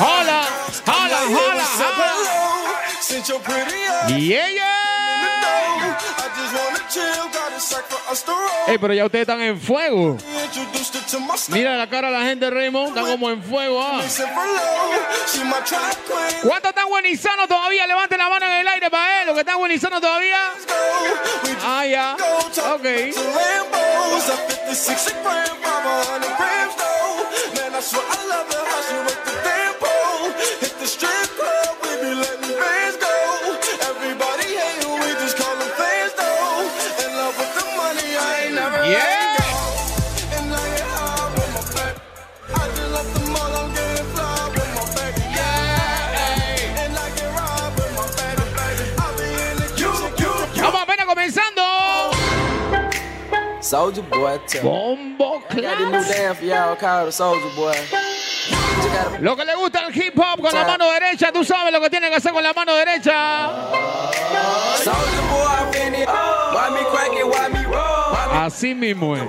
Hola, hola, hola, hola. Y ella. Ey, pero ya ustedes están en fuego. Mira la cara de la gente, Raymond. Están como en fuego. Ah. ¿Cuántos están buenizanos todavía? Levanten la mano en el aire para él. ¿Los que están buenizanos todavía? Ah, ya. Ok. that's what I love the hustle. Boy. Just gotta Lo que le gusta el hip hop con la mano derecha, tú sabes lo que tiene que hacer con la mano derecha. Soldier boy, Así mismo es.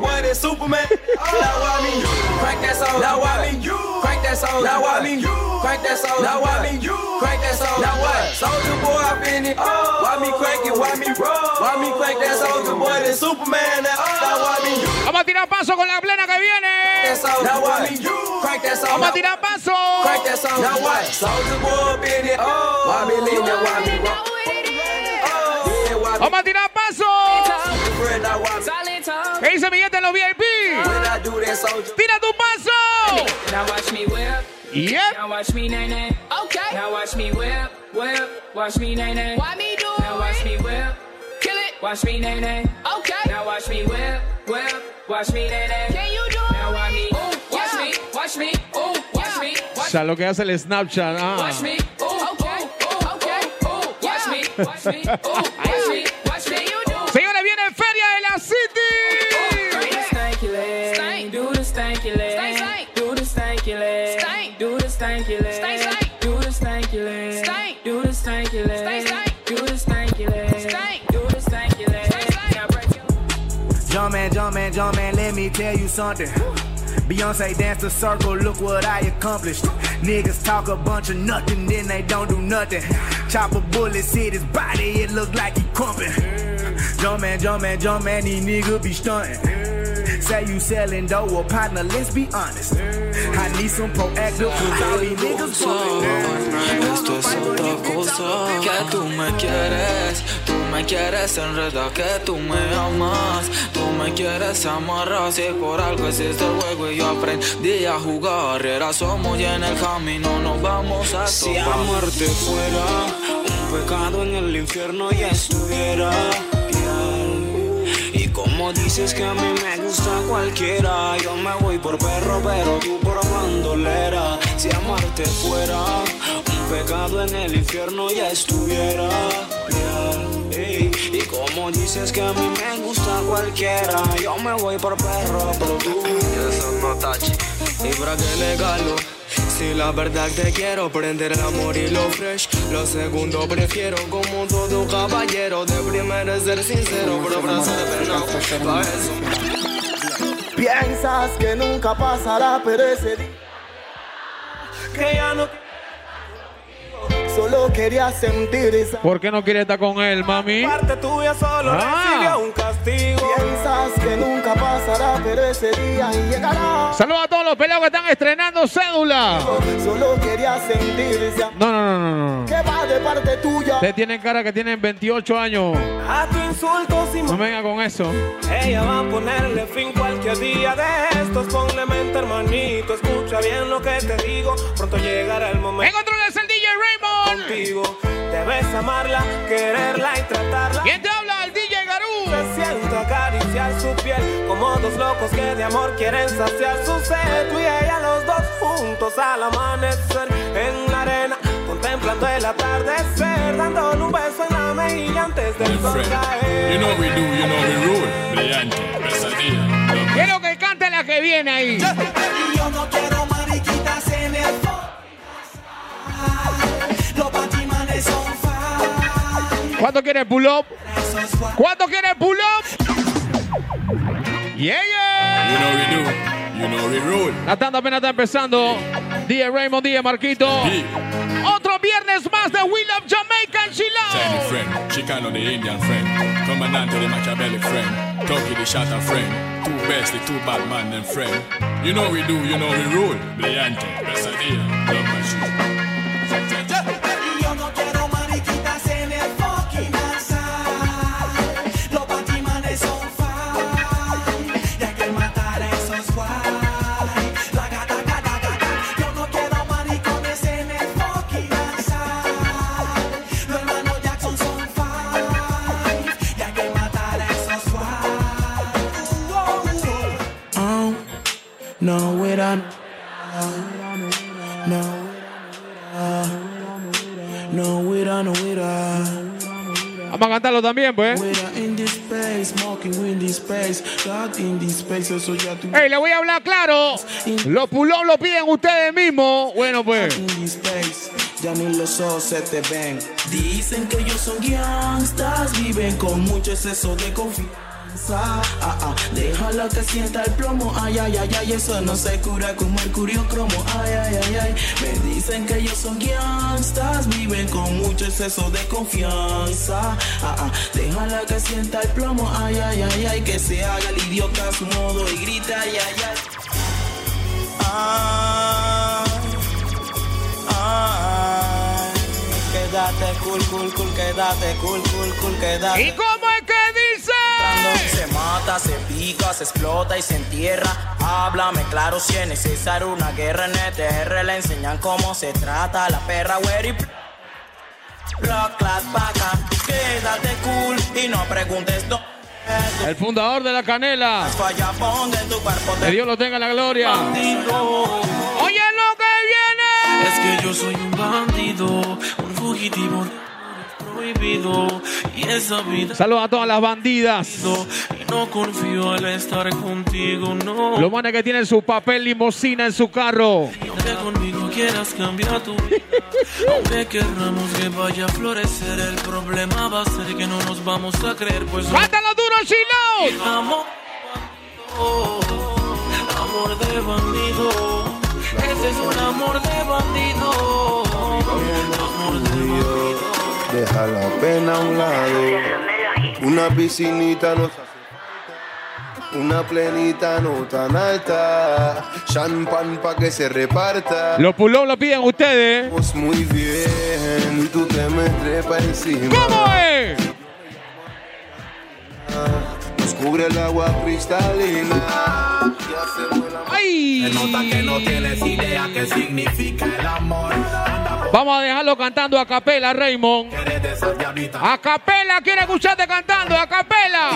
What? Now that soul? Now why me crack that soul? Now why me crack that soul? Now that soul? What? Soldier boy, I'm in it. Why me crack it? Why me roll? Why me crack that soldier boy? This Superman. Now now why me Vamos a tirar paso con la plena que viene. Now why me crack that soul? Vamos a tirar paso. Crack that soul. Now what? Soldier boy, in it. Why me lean that? Why me roll? Yeah, why me Vamos a tirar paso. ¿Qué dice mi gente en los VIP? Tira tu paso. Now watch me whip. Yep. Now watch me nay nay. Okay. Now watch me whip, whip. Watch me nay nay. Why me do Now watch me whip. Kill it. Watch me nay nay. Okay. Now watch me whip, whip. Watch me nay nay. Can you do Now watch me. Ooh, watch me. Watch me. Ooh, watch me. O Watch, sea, lo que hace el Snapchat. Ah. watch me. Ooh, okay. Ooh, okay. Ooh, watch me. Watch me. Ooh, watch me. Jump man, jump man, jump man, let me tell you something. Beyonce danced the circle, look what I accomplished. Niggas talk a bunch of nothing, then they don't do nothing. Chop a bullet, hit his body, it look like he crumping. Jump man, jump man, jump man, these niggas be stunting. Say you selling dough, well partner, let's be honest. I need some proactive, cause all these niggas bumping. Esto es otra cosa que tú me quieres, tú me quieres enredar, que tú me amas, me quieres amarrar, si por algo existe el juego y yo aprendí a jugar, era somos y en el camino nos vamos a Si topar. amarte fuera un pecado en el infierno ya estuviera. Y como dices que a mí me gusta cualquiera, yo me voy por perro, pero tú por bandolera. Si amarte fuera un pecado en el infierno ya estuviera. Dices que a mí me gusta cualquiera, yo me voy por perro, pero tú. Eso no tachi. Y para que le galo Si la verdad te quiero prender el amor y lo fresh Lo segundo prefiero como todo caballero De primero es ser sincero Pero brazo de Pa' eso Piensas que nunca pasará, pero ese día que ya no solo quería sentir esa ¿Por qué no quiere estar con él, mami? parte tuya solo Ah. un castigo. Piensas que nunca pasará, pero ese día llegará. Saludos a todos los peleados que están estrenando cédula. Solo quería sentir esa No, no, no, no, no. que va de parte tuya. Ustedes tienen cara que tienen 28 años. A tu insulto sin No venga con eso. Ella va a ponerle fin cualquier día de estos. Ponle mente, hermanito. Escucha bien lo que te digo. Pronto llegará el En momento controles el DJ Raymond. Contigo. Debes amarla, quererla y tratarla. ¿Quién te habla? El DJ Garú. Se siento acariciar su piel como dos locos que de amor quieren saciar su sed. Tú y ella los dos juntos al amanecer en la arena, contemplando el atardecer, dándole un beso en la mejilla antes del sol caer. You know we do, you know we rule. Brillante, pesadilla. Quiero que cante la que viene ahí. Y yo no quiero mariquitas en el fine. ¿Cuánto quiere pull up? ¿Cuánto quiere pull up? Yeah, You yeah. know we do, you know we rule. La tanda apenas está empezando. Día Raymond, día Marquito. Big. Otro viernes más de We Love Jamaica and Chilao. friend, Chicano the Indian friend, Commandante the Machiavelli friend, Toki the Shatter friend, two best, the two bad man them friend. You know we do, you know we rule. Brillante, pesadilla, love machine. Yo eso ya tú. Ey, le voy a hablar claro. Los pulón lo piden ustedes mismos. Bueno, pues. Ya ni los ojos se te ven. Dicen que ellos son gangsters, viven con mucho exceso de confianza. Ah, ah, déjala que sienta el plomo, ay, ay, ay, ay, eso no se cura con mercurio cromo, ay, ay, ay, ay. Me dicen que ellos son gangsters, viven con mucho exceso de confianza. Ah, ah, déjala que sienta el plomo, ay, ay, ay, ay, que se haga el idiota a su modo y grita, ay, ay, ay. Ay, quédate cool, cool, cool, quédate cool, cool, cool, quédate. Se mata, se pica, se explota y se entierra. Háblame claro si es necesario una guerra en ETR. Le enseñan cómo se trata la perra, güey. Rock class vaca, quédate cool y no preguntes dónde. El fundador de la canela. Que Dios lo tenga en la gloria. bandido. Oye lo que viene. Es que yo soy un bandido, un fugitivo Saludos a todas las bandidas. y no confío al estar contigo, no. Los manes que tienen su papel limosina en su carro. Aunque conmigo quieras cambiar tu vida, aunque querramos que vaya a florecer, el problema va a ser que no nos vamos a creer, pues ¡Cántalo duro, Chilo! amor, amor de bandido, ese es un amor de bandido, amor de bandido. Deja la pena a un lado. Una piscinita no hace falta. Una plenita no tan alta. Champán pa' que se reparta. Los pulón lo piden ustedes. Vamos muy bien. Y tú te me trepas encima. ¿Cómo es? Nos cubre el agua cristalina. Y hacemos el amor. ¡Ay! que no tienes idea qué significa el amor. Vamos a dejarlo cantando a capela, Raymond. A capela, quiere escucharte cantando, a capela.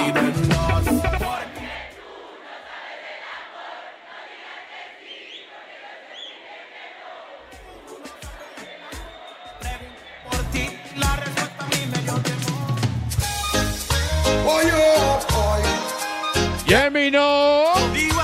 Oye, oye. Gemino.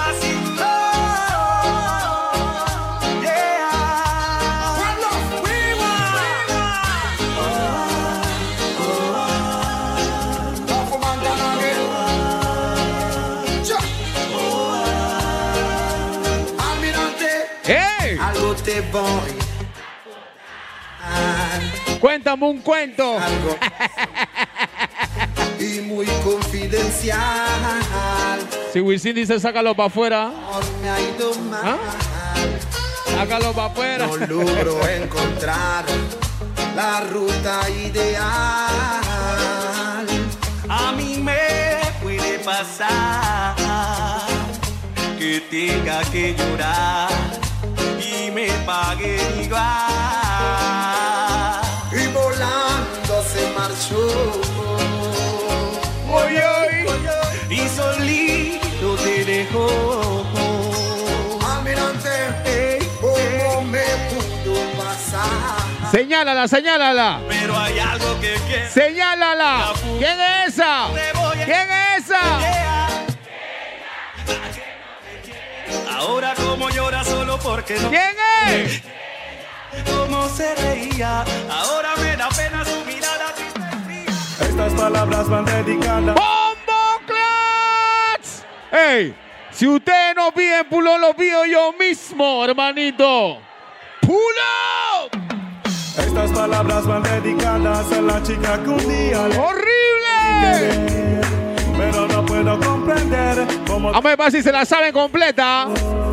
Cuéntame un cuento. Algo. y muy confidencial. Si Wisin dice sácalo para afuera. ¿Ah? sácalo para afuera. No logro encontrar la ruta ideal. A mí me puede pasar que tenga que llorar paguen igual. Y volando se marchó. Y solito te dejó. Almirante, ¿cómo me pudo pasar? Señálala, señálala. Pero hay algo que quiero. Señálala. ¿Quién es esa? ¿Quién es esa? Porque no ¿Quién es? cómo se reía. Ahora me da pena su mirada triste. Estas palabras van dedicadas. ¡Bombo Clats! ¡Ey! Si ustedes no piden pulón, lo pido yo mismo, hermanito. Pull up. Estas palabras van dedicadas a la chica que un día le ¡Horrible! pero no puedo comprender cómo a ver si se la saben completa. que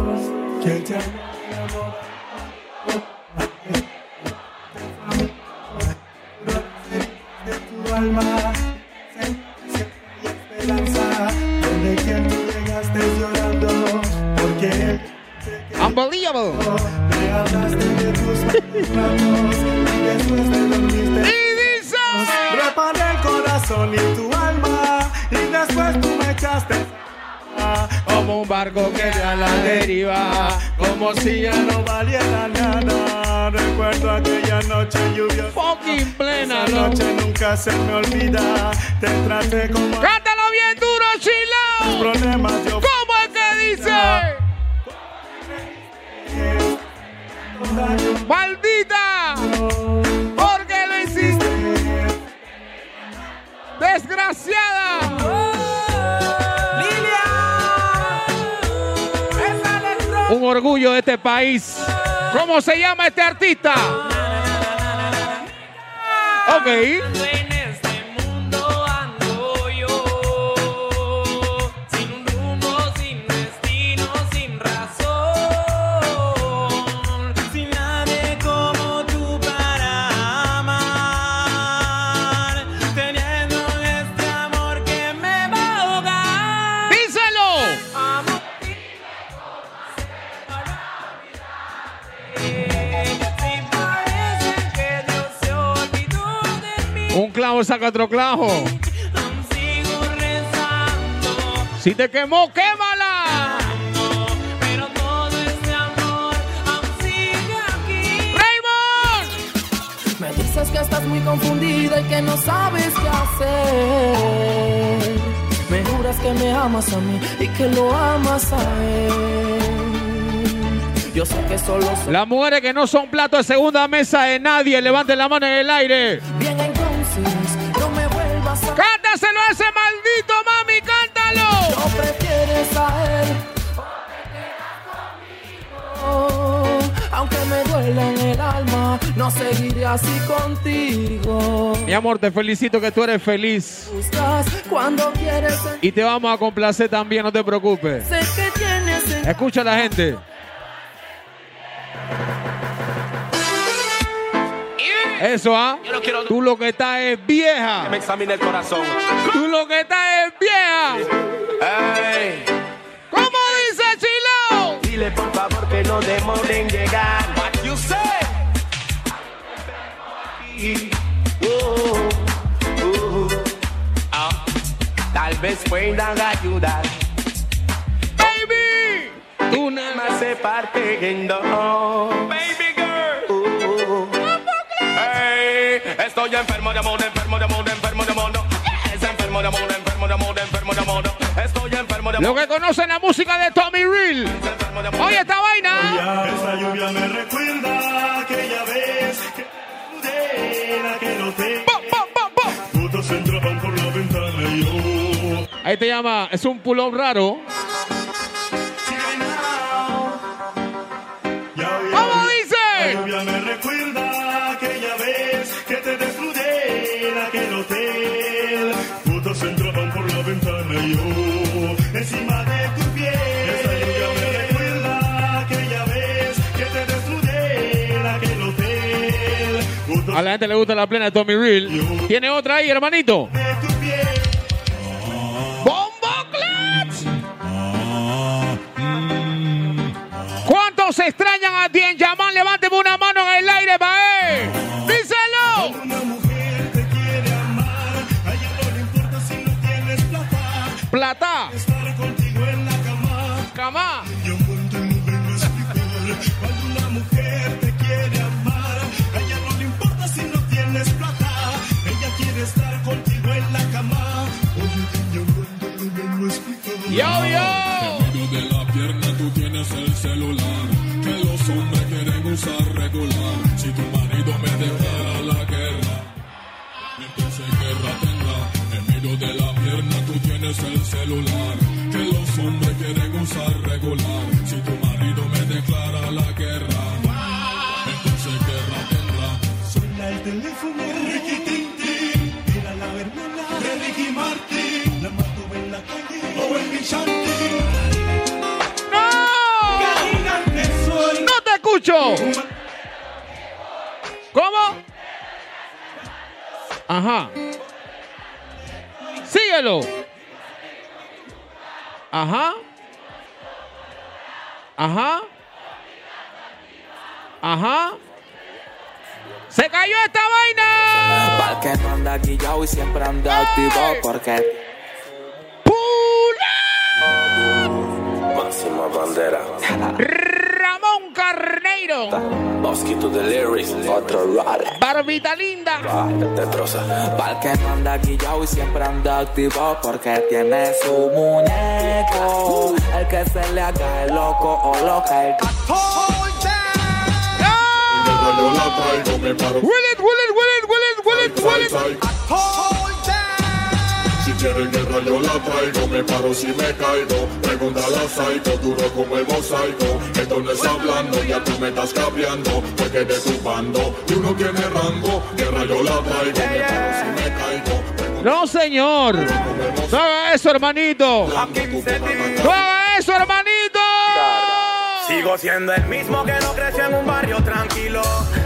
Unbelievable. me hablaste de tus manos y después te dormiste Y dice. Reparé el corazón y tu alma y después tú me echaste Como un barco que a la deriva. como si ya no valiera nada. Recuerdo aquella noche lluviosa. Fucking plena, Esa ¿no? noche nunca se me olvida. Te traté como Cántalo bien duro, chilao. problemas yo ¿Cómo es que dice? ¡Maldita! Porque lo hiciste. ¡Desgraciada! Orgullo de este país. ¿Cómo se llama este artista? Ok. Saca otro clavo. Si te quemó, quémala. pero todo este amor aún sigue aquí. ¡Raymond! Me dices que estás muy confundida y que no sabes qué hacer. Me juras que me amas a mí y que lo amas a él. Yo sé que solo soy Las mujeres que no son plato de segunda mesa de nadie, levanten la mano en el aire. Ese maldito, mami! ¡Cántalo! No prefieres a él. Oh, Aunque me duela en el alma, no seguiré así contigo. Mi amor, te felicito que tú eres feliz. Cuando quieres. Y te vamos a complacer también, no te preocupes. Sé que tienes en Escucha a la gente. Eso, ¿ah? Tú lo que estás es vieja. Me examine el corazón. Tú lo que estás es vieja. Ey, ¿Cómo dice Chilo? dile por favor que no demoren en llegar. What you say? Uh, uh, ah, tal vez puedan ayudar. Baby. Tú nada más. Más se partiendo. Baby Estoy enfermo de amor, enfermo de amor, enfermo de amor. Es enfermo de amor, enfermo de amor, enfermo de amor. Estoy enfermo de Lo amor. que conocen la música de Tommy Real. enfermo de amor. Oye, esta vaina. Esa lluvia me recuerda aquella vez que y yo. Ahí te llama, es un pull-up raro. A la gente le gusta la plena de Tommy Real. ¿Tiene otra ahí, hermanito? ¿Cuántos extrañan a Tien Yaman? Levánteme una mano en el aire para él. ¡Díselo! Una mujer te quiere que los hombres quieren usar regular. Si tu marido me dejara la guerra, entonces guerra tendrá. En medio de la pierna tú tienes el celular, que los hombres quieren usar regular. Si tu marido me declara la guerra, entonces guerra tendrá. Suena el teléfono Ricky Tintín, mira la de Ricky Martin, la mato en la calle o en mi shanty. Ajá. Síguelo. Ajá. Ajá. Ajá. Se cayó esta vaina. Para que no anda guillado y siempre anda activo porque Máxima bandera. Carneiro. Mosquito de lyrics. Otro rally. Barbita linda. Destroza. Para que no anda guillado y siempre anda activo porque tiene su muñeco. El que se le haga el loco o loca. El. Will it, will it, will it, will it, will it, will it. Quieren guerra yo la traigo, me paro si me caigo. Pregúntale a Psycho, duro como el mosaico. Esto no es hablando, ya tú me estás capeando. Porque de tu bando, y uno tiene rango. Guerra yo la traigo, me paro si me caigo. No, señor. No haga eso, hermanito. No haga eso, hermanito. Sigo siendo el mismo que no creció en un barrio tranquilo,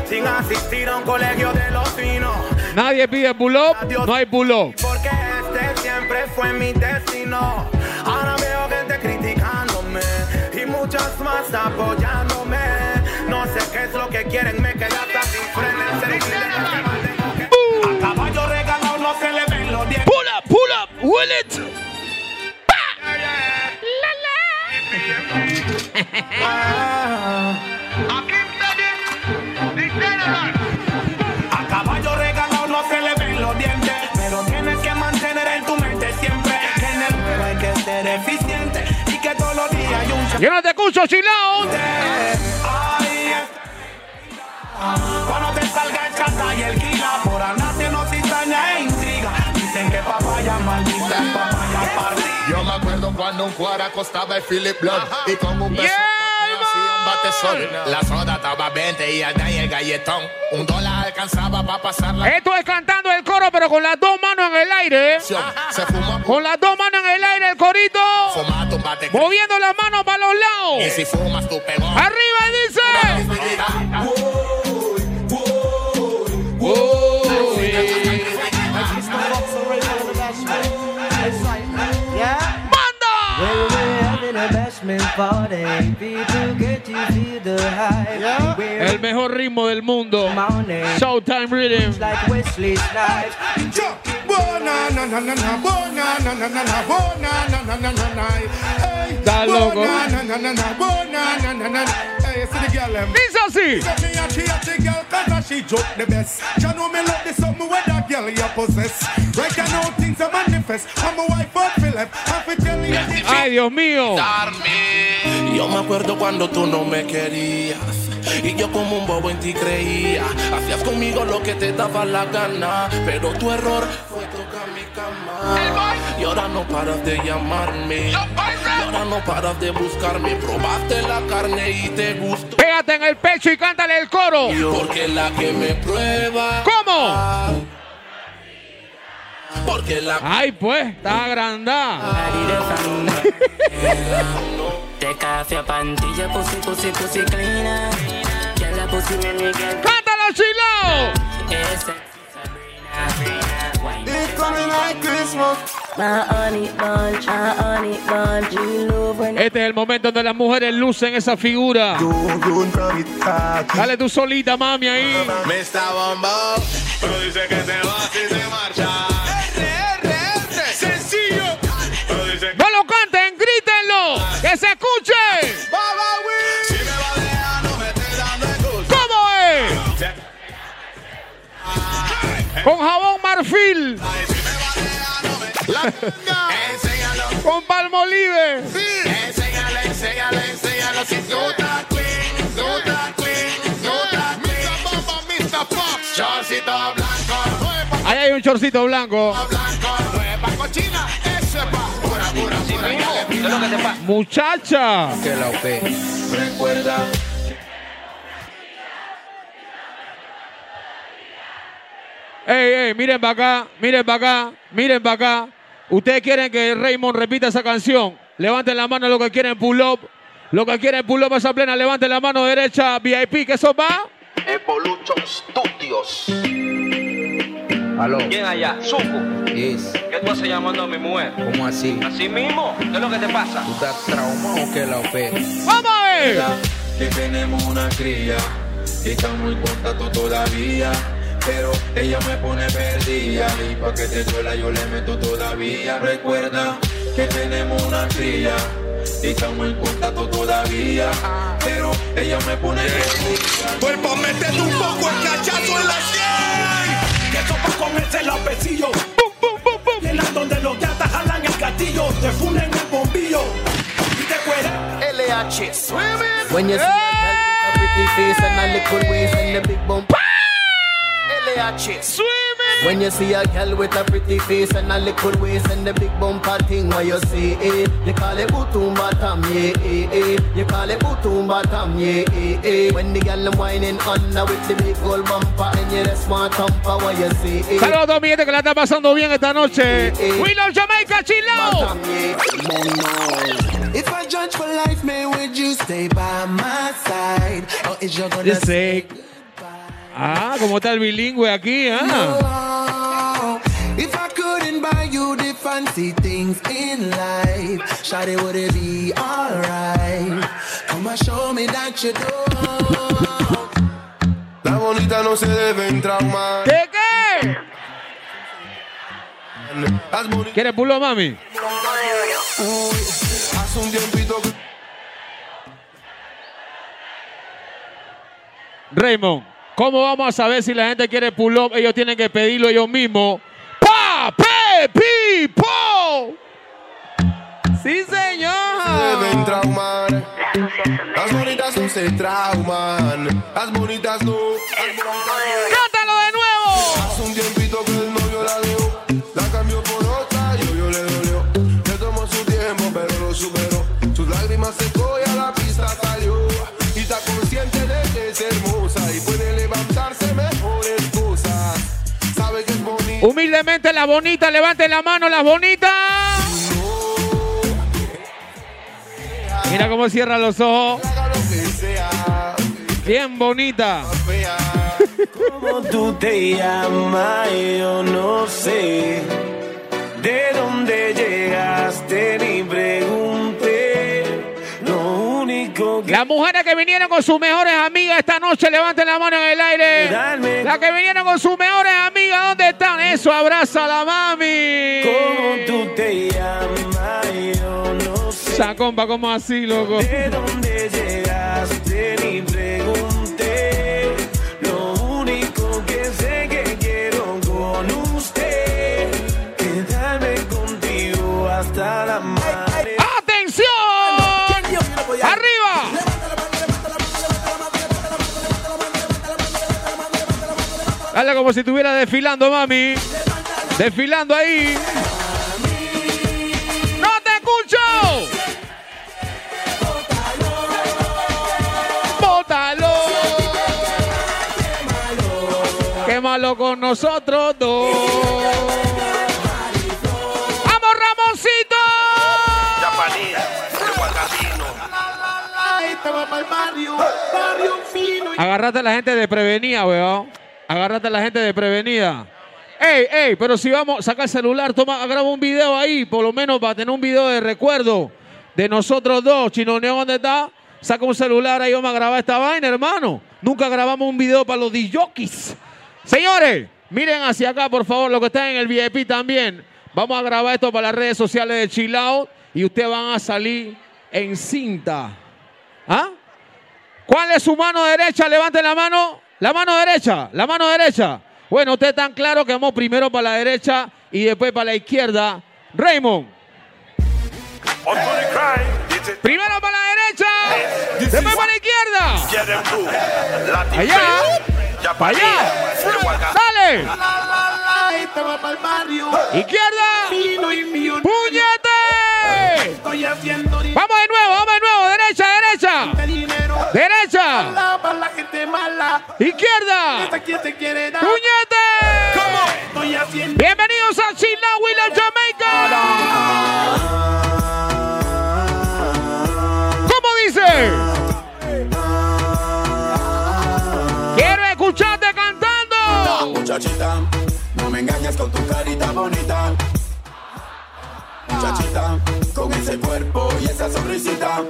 sin asistir a un colegio de los finos. Nadie pide pull up, no hay pull fue mi destino. Ahora veo gente criticándome y muchas más apoyándome. No sé qué es lo que quieren, me quedé hasta sin frenes. A caballo regalado no se le ven los dientes. Pull up, pull up, will it. A chilao. Ay, Cuando te salga el chata y el kila, por andarte no cizaña e intriga. Dicen que papaya maldita es papaya partida. Yo me acuerdo cuando un cuara costaba el Philip Blood y con un beso bate sol. La soda estaba 20 y allá en el galletón. Un dólar alcanzaba para pasar la Esto es cantando el coro, pero con las dos manos en el aire. ¿eh? Se fuma Con las dos manos en el aire, el corito. fumate un bate Moviendo las manos para los lados. y si fumas tu pegón. Arriba dice. Well, El mejor ritmo del mundo. Showtime Rhythm. Está loco a the. Ay, Dios mío. Yo me acuerdo cuando tú no me querías y yo como un bobo en ti creía. Hacías conmigo lo que te daba la gana, pero tu error fue tocar mi cama. Y ahora no paras de llamarme, y ahora no paras de buscarme. Probaste la carne y te gustó. Pégate en el pecho y cántale el coro. Porque la que me prueba. ¿Cómo? Porque la Ay, pues, está agrandada. De café pantilla, pussy, pussy, pussy cleaner. Que la pussy me nigga. ¡Cántalo, chilo! Este es el momento donde las mujeres lucen esa figura. Dale tú solita, mami, ahí. Mr. Bombo, pero dice que se va si se marcha. Sencillo. No lo canten, grítenlo. Que se escuche. ¿Cómo es? Con jabón marfil. Con palmolive. Enséñale, enséñale, enséñalo si tú estás clean, tú estás clean, tú estás clean. Mr. Bombo, Mr. Pop, chorcito blanco, Ahí hay un chorcito blanco. nueva cochina, ese pa, pura, pura, pura. Muchacha. Que la UP. Recuerda. Ey, ey, miren para acá, miren para acá, miren para acá. Ustedes quieren que Raymond repita esa canción. Levanten la mano lo que quieren pull up. Lo que quiere pull up esa plena, levante la mano derecha, VIP, que eso va. Evolution Studios. Aló. ¿Quién allá? Suco. Yes. ¿Qué tú haces llamando a mi mujer? ¿Cómo así? ¿Así mismo? ¿Qué es lo que te pasa? ¿Tú estás traumado o qué la opera? ¡Vamos a ver! Que tenemos una cría y estamos en contacto todavía. Ella me pone perdida y pa' que te duela yo le meto todavía. Recuerda que tenemos una cría y estamos en contacto todavía. Pero ella me pone perdida. Cuerpo, métete un poco el cachazo en la sien. Que sopa con ese lapecillo. Llenan donde los gatas jalan el gatillo. Te funden el bombillo. Y te cuera. LH Swimming. When you see a pretty face and a little waist and a big bump. LH Swimming. When you see a girl with a pretty face and a little waist and the big bumper thing, what you say, eh? You call it butumba tam, yeah, eh, eh. You call it butumba tam, yeah, eh, eh. When the girl them whining under with the big gold bumper and you the smart thumper, what you say, eh? Saludos a toda mi gente que la está pasando bien esta noche. We love Jamaica, chilao. If I judge for life, man, would you stay by my side? Or is you gonna Dice. Ah, como está el bilingüe aquí, ah. If I couldn't buy you the fancy things in life, Shawty, would it be alright? Come and show me that you do. La bonita no se deben traumar. ¿Qué qué? ¿Quieres pulo, mami? hace un tiempito que Raymond, ¿cómo vamos a saber si la gente quiere pull up? Ellos tienen que pedirlo ellos mismos. ¡Pa! ¡Pe! ¡Pi! ¡Po! ¡Sí, señor! deben traumar. Las bonitas no se trauman. Las bonitas no. Las bonitas no. Bonita. Humildemente, las bonitas, levanten la mano, las bonitas. Mira cómo cierra los ojos. Bien bonita. ¿Cómo tú te llamas? Yo no sé. ¿De dónde llegaste? Ni pregunté. Lo único que Las mujeres que vinieron con sus mejores amigas esta noche, levanten la mano en el aire. Las que vinieron con sus mejores amigas, ¿dónde están? Eso, abraza a la mami. ¿Cómo tú te llamas? Yo no sé. Esa compa, como así, loco? ¿De dónde llegaste? Ni Dale como si estuviera desfilando, mami. Desfilando ahí. ¡No te escucho! ¡Bótalo! Quémalo con nosotros dos. ¡Vamos, Ramoncito! Agárrate a la gente de prevenida, weón. Agárrate a la gente de prevenida. Ey, ey, pero si vamos, saca el celular, toma, graba un video ahí, por lo menos para tener un video de recuerdo de nosotros dos. Chino Neo, ¿dónde está? Saca un celular ahí, vamos a grabar esta vaina, hermano. Nunca grabamos un video para los DJs. Señores, miren hacia acá, por favor, los que están en el VIP también. Vamos a grabar esto para las redes sociales de Chill Out y ustedes van a salir en cinta. ¿Ah? ¿Cuál es su mano derecha? Levanten la mano. La mano derecha, la mano derecha. Bueno, ustedes están claros que vamos primero para la derecha y después para la izquierda. Raymond. Primero para la derecha, después para la izquierda. Allá, para allá. Dale. Izquierda. Vamos de nuevo, vamos de nuevo. Derecha, derecha. Derecha. Izquierda. ¡Puñete! Bienvenidos a Chila Willa Jamaica. ¿Cómo dice? Quiero escucharte cantando. Muchachita, no me engañes con tu carita bonita. Muchachita, ese cuerpo y esa sonrisita.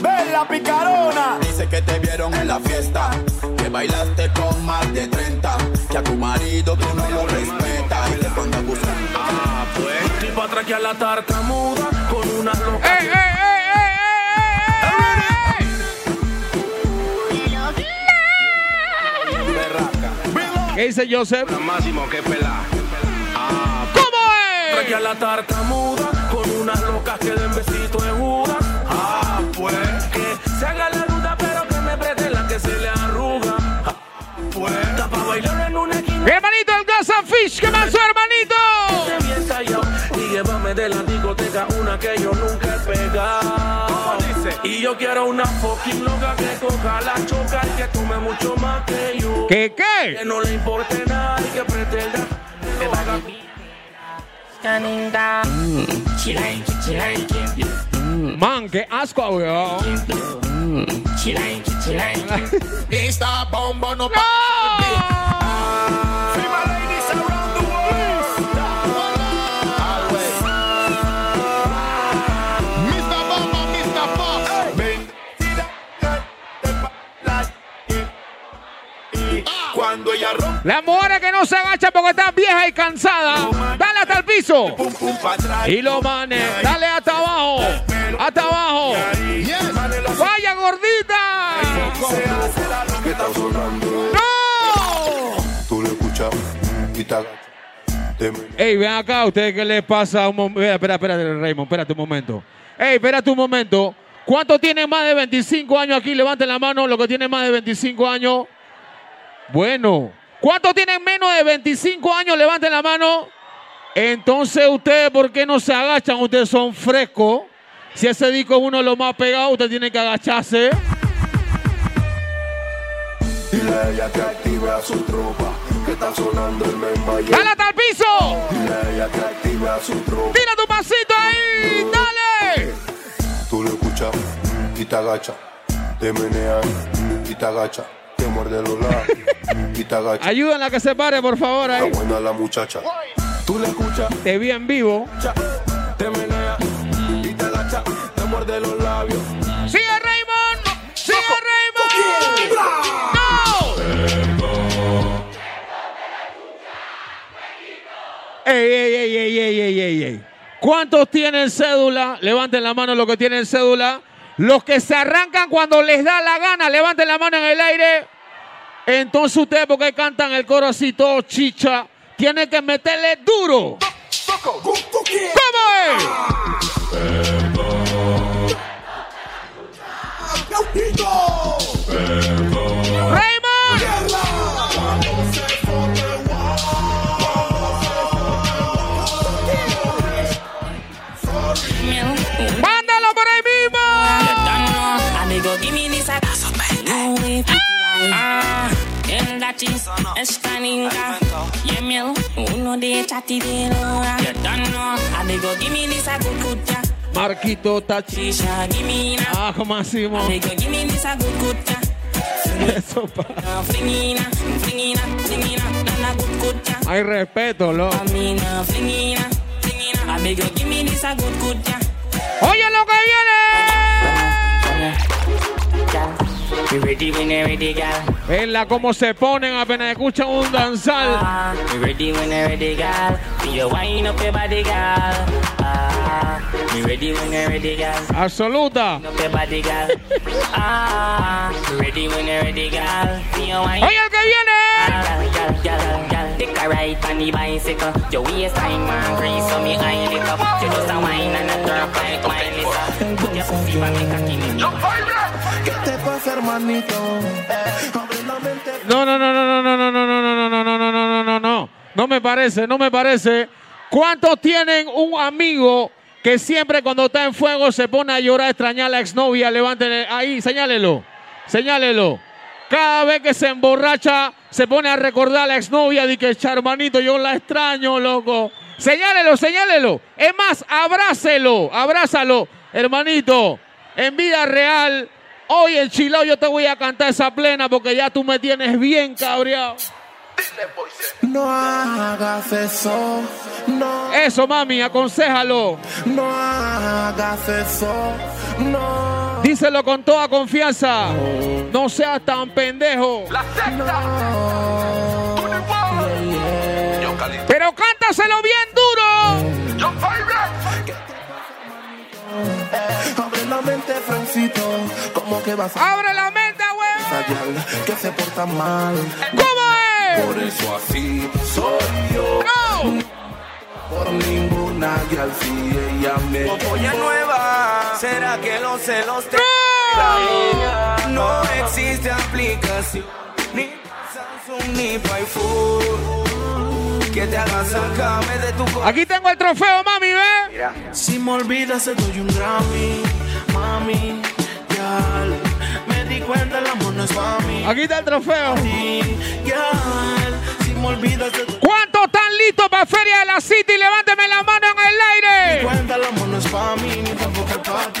Ven la picarona. Dice que te vieron en la fiesta. Que bailaste con más de 30. Que a tu marido tú no lo respetas. Y te pongas buscando. Ah, pues. Tipo atraque a la tartamuda con una loca. ¡Ey, ey, ¿Qué dice Joseph? máximo que pelá. Ah, ¿Cómo es? Atraque a la tartamuda con unas locas que den besito en Judas. Ah, pues. Que se haga la duda, pero que me preste la que se le arruga. Ah, pues. Está bailar en una esquina. Hermanito, el Gaza Fish, ¿qué pasó, hermanito? Y llévame de la discoteca una que yo nunca he pegado. Y yo quiero una fucking loca que coja la choca y que tome mucho más que yo. ¿Qué qué? Que no le importe nada y que pretenda que 시간인가 음. Man, qué asco, weón. Esta bomba no, no. Las mujeres que no se agachan porque están viejas y cansadas. Dale hasta el piso. Y lo manes, dale hasta abajo. Hasta abajo. Vaya gordita. ¡No! Tú lo escuchas Ey, ven acá, ¿a ustedes qué les pasa? Un mom- Espera, espera, Raymond, espérate un momento. Ey, espérate un momento. ¿Cuántos tienen más de 25 años aquí? Levanten la mano los que tienen más de 25 años. Bueno. ¿Cuántos tienen menos de 25 años? Levanten la mano. Entonces, ¿ustedes por qué no se agachan? Ustedes son frescos. Si ese disco es uno de los más pegados, usted tiene que agacharse. Dile a ella que active a su tropa, que está sonando el membaye. ¡Dale hasta el piso! Dile a ella que active a su tropa. ¡Tira tu pasito ahí! ¡Dale! Tú lo escuchas y te agachas. Te meneas y te agachas. Ayúdenla a que se pare, por favor. Está Ahí. buena la muchacha. Tú le escuchas, Te vi en vivo. te menea y te agacha, te muerde los labios. ¡Sigue Raymond! ¡Sigue Raymond! ¡No! ¡Ey, ey, ey, ey, ey, ey, ey, ey! ¿Cuántos tienen cédula? Levanten la mano los que tienen cédula. Los que se arrancan cuando les da la gana, levanten la mano en el aire. Entonces ustedes, porque cantan el coro así todo chicha, tienen que meterle duro. ¿Cómo es? ¡Raymond! ¡Mándalo por ahí mismo! Amigo, give me this chatty Extra ninja Yeah, meal Uno de de loa. You don't know. I they this ya Marquito Tachi. Ah, Máximo. I they this I. Hay respeto. Oye lo que viene. Venla cómo se ponen apenas escuchan un danzal. Absoluta. Oye el que viene. Take a ride on the bicycle. Your waistline, man, grease on me eye lick up. You just a wine and a drop like my Lisa. Put your pussy on me cocky, me. ¿Qué te pasa, hermanito? No, no, no, no, no, no, no, no, no, no, no, no, no, no, no, no, no. No me parece, no me parece. ¿Cuántos tienen un amigo que siempre cuando está en fuego se pone a llorar, a extrañar a la exnovia? Levanten ahí, señálelo, señálelo. Cada vez que se emborracha, se pone a recordar a la exnovia de que hermanito, yo la extraño, loco. Señálelo, señálelo. Es más, abrácelo, abrázalo, hermanito. En vida real, Hoy en Chilao yo te voy a cantar esa plena porque ya tú me tienes bien cabreado. No hagas eso, no. Eso, mami, aconsejalo. No hagas eso, no. Díselo con toda confianza. No seas tan pendejo. Pero cántaselo bien duro. Abre la mente, Francito. ¿Cómo que vas a Abre la mente, güey. fallar? Que se porta mal. ¿Cómo es? Por eso así soy yo. Por ninguna al fin ella me. Polla nueva, ¿será que los celos te traen? No existe aplicación, ni Samsung ni iPhone que te haga sacarme de tu corazón. Aquí tengo el trofeo, mami, ¿ves? Si me olvidas te doy un Grammy, mami, ya me di cuenta el amor no es para mí. Aquí está el trofeo. Si me olvidas doy ¿Cuántos están listos para Feria de la City? Levánteme la mano en el aire. cuenta el amor no es para mí ni tampoco es para ti.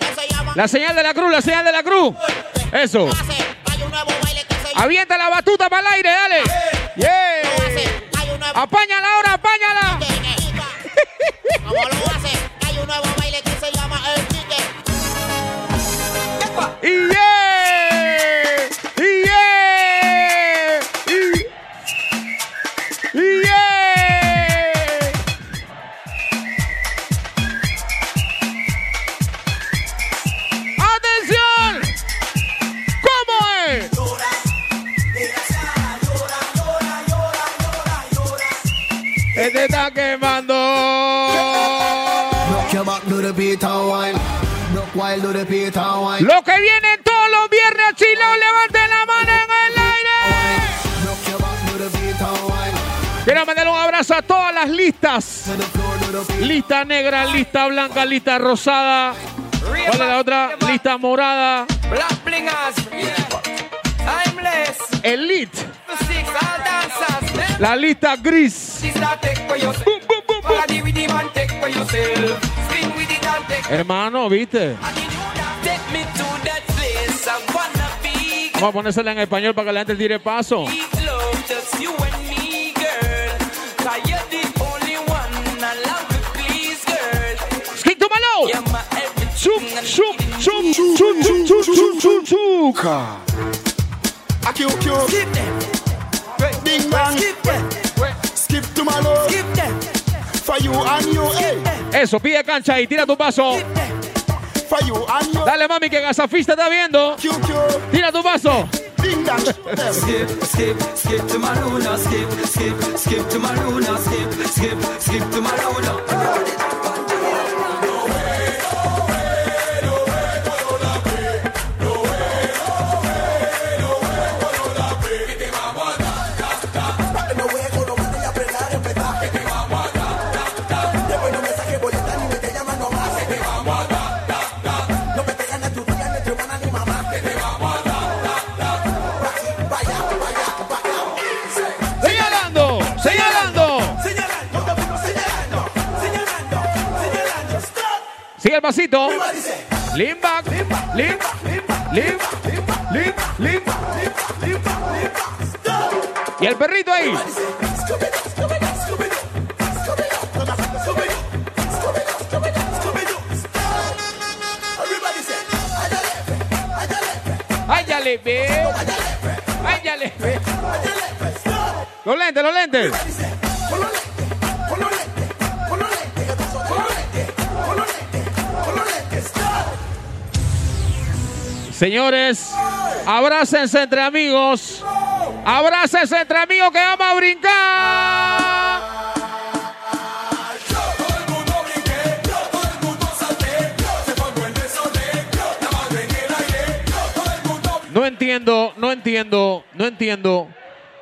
La señal de la cruz, la señal de la cruz. Eso. Avienta la batuta para el aire, dale. Yeah. Apáñala ahora, apáñala. Y yeah. And wine. Lo que viene todos los viernes a Chilao, levanten la mano en el aire. Quiero mandar un abrazo a todas las listas. Lista negra, lista blanca, lista rosada. ¿Cuál es la otra? Lista morada. Elite. La lista gris. Hermano, ¿viste? Vamos a ponérsela en español para que la gente tire paso. Chup, chup, chup, chup, chup, chup, chup, chup, chup. Q Q. Skip them. To my love. Skip them. For you and you, hey. Eso, pide cancha y tira tu paso. For you and you. Dale, mami, que Gasafista está viendo. Tira tu paso. Ding dong. Skip, skip, skip to my Luna, skip, skip, skip to my Luna, skip, skip, skip to my Luna. El pasito. Lean back, lean, lean, lean, lean. Y el perrito ahí. Ay, ya le ve. Ay, ya le ve. Los lentes, los lentes. Señores, abrácense entre amigos. Abrácense entre amigos que vamos a brincar. No entiendo, no entiendo, no entiendo.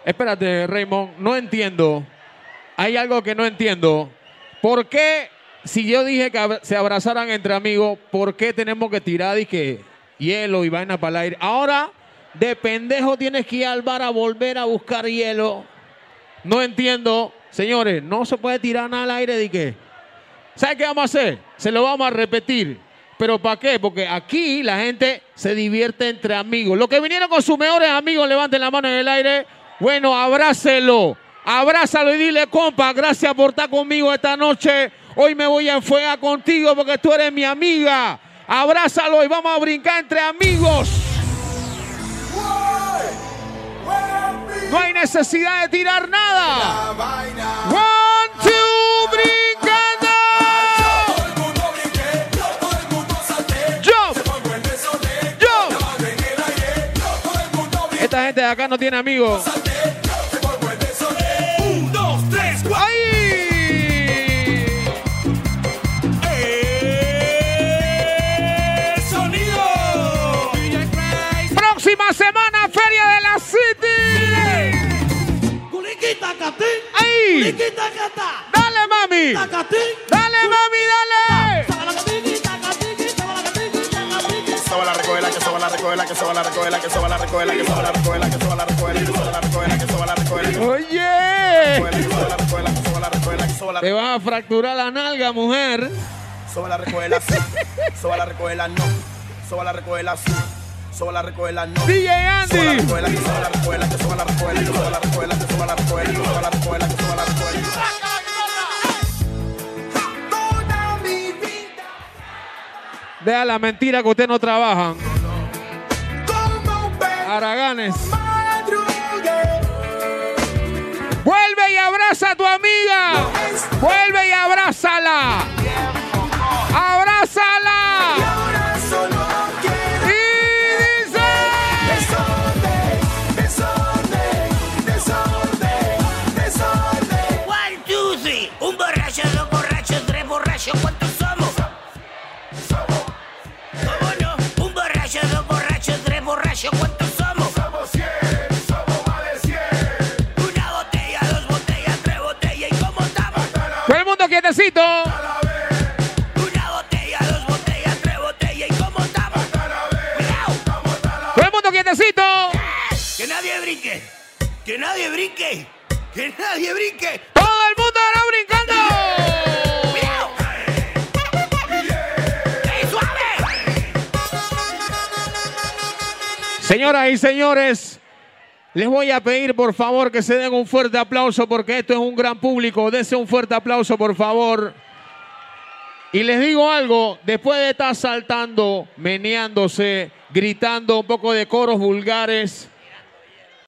Espérate, Raymond, no entiendo. Hay algo que no entiendo. ¿Por qué, si yo dije que se abrazaran entre amigos, por qué tenemos que tirar y que hielo y vaina para el aire? Ahora, de pendejo tienes que ir al bar a volver a buscar hielo. No entiendo. Señores, no se puede tirar nada al aire de qué. ¿Sabe qué vamos a hacer? Se lo vamos a repetir. ¿Pero para qué? Porque aquí la gente se divierte entre amigos. Los que vinieron con sus mejores amigos, levanten la mano en el aire. Bueno, abrácelo. Abrázalo y dile, compa, gracias por estar conmigo esta noche. Hoy me voy a enfuegar contigo porque tú eres mi amiga. Abrázalo y vamos a brincar entre amigos. No hay necesidad de tirar nada. One, two, brincando. Jump. Jump. Esta gente de acá no tiene amigos. ¡Ahí! ¡Dale, mami! ¡Dale, mami, dale! Soba la que soba la que soba la recoela, que soba la recoela, que soba la recoela, que soba la recoela, que soba la recoela, que soba la recoela, que ¡Oye! Te vas a fracturar la nalga, mujer. Soba la recoela, sí. Soba la recoela, no. Soba la recoela, sí. Soba la recoela, no. DJ Andy. La que soba la recoela, que soba la soba la recoela, que soba la recoela, que soba la recoela, que soba la recoela. Deja la mentira que usted no trabajan. Araganes. Vuelve y abraza a tu amiga. Vuelve y abrázala. Nadie brinque. Que nadie brinque. Todo el mundo ahora brincando. ¡Ey, suave! Señoras y señores, les voy a pedir por favor que se den un fuerte aplauso porque esto es un gran público. Dense un fuerte aplauso, por favor. Y les digo algo, después de estar saltando, meneándose, gritando un poco de coros vulgares,